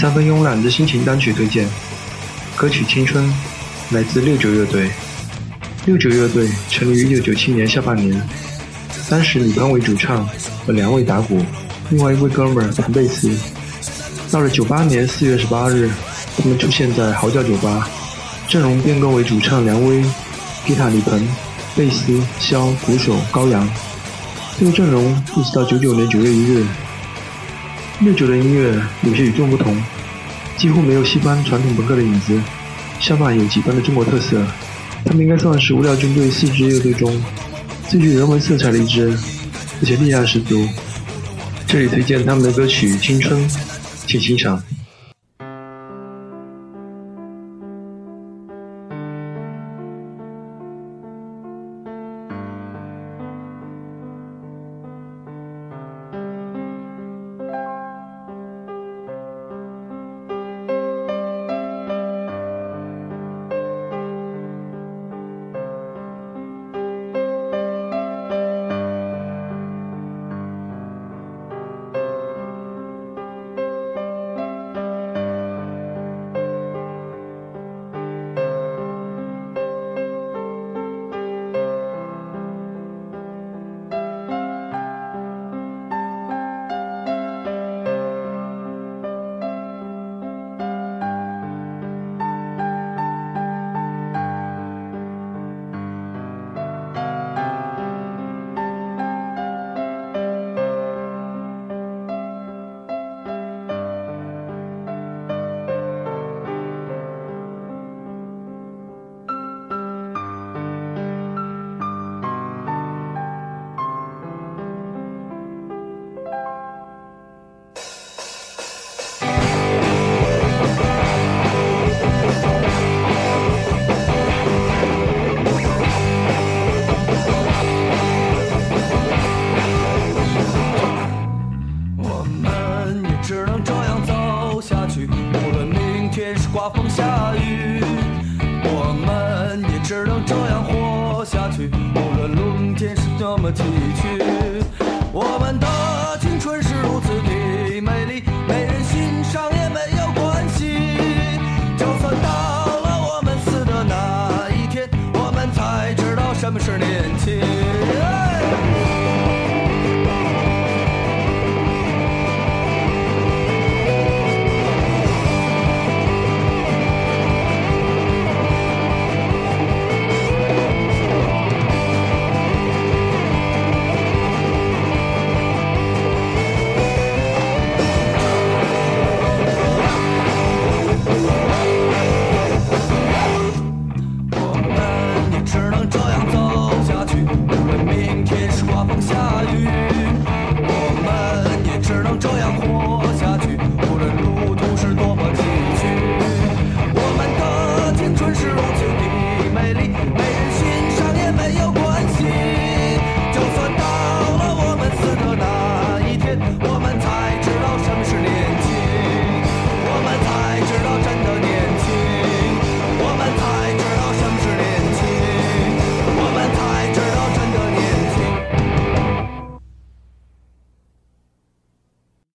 三分慵懒的心情单曲推荐，歌曲《青春》来自六九乐队。六九乐队成立于一九九七年下半年，当时李鹏为主唱和两位打鼓，另外一位哥们儿弹贝斯。到了九八年四月十八日，他们出现在嚎叫酒吧，阵容变更为主唱梁威、吉他李鹏、贝斯肖、鼓手高阳。这个阵容一直到九九年九月一日。六九的音乐有些与众不同，几乎没有西方传统朋克的影子，相反有几分的中国特色。他们应该算是无聊军队四支乐队中最具人文色彩的一支，而且力量十足。这里推荐他们的歌曲《青春》，请欣赏。那么崎岖我们的青春是如此的美丽没人欣赏也没有关系。就算到了我们死的那一天我们才知道什么是年轻。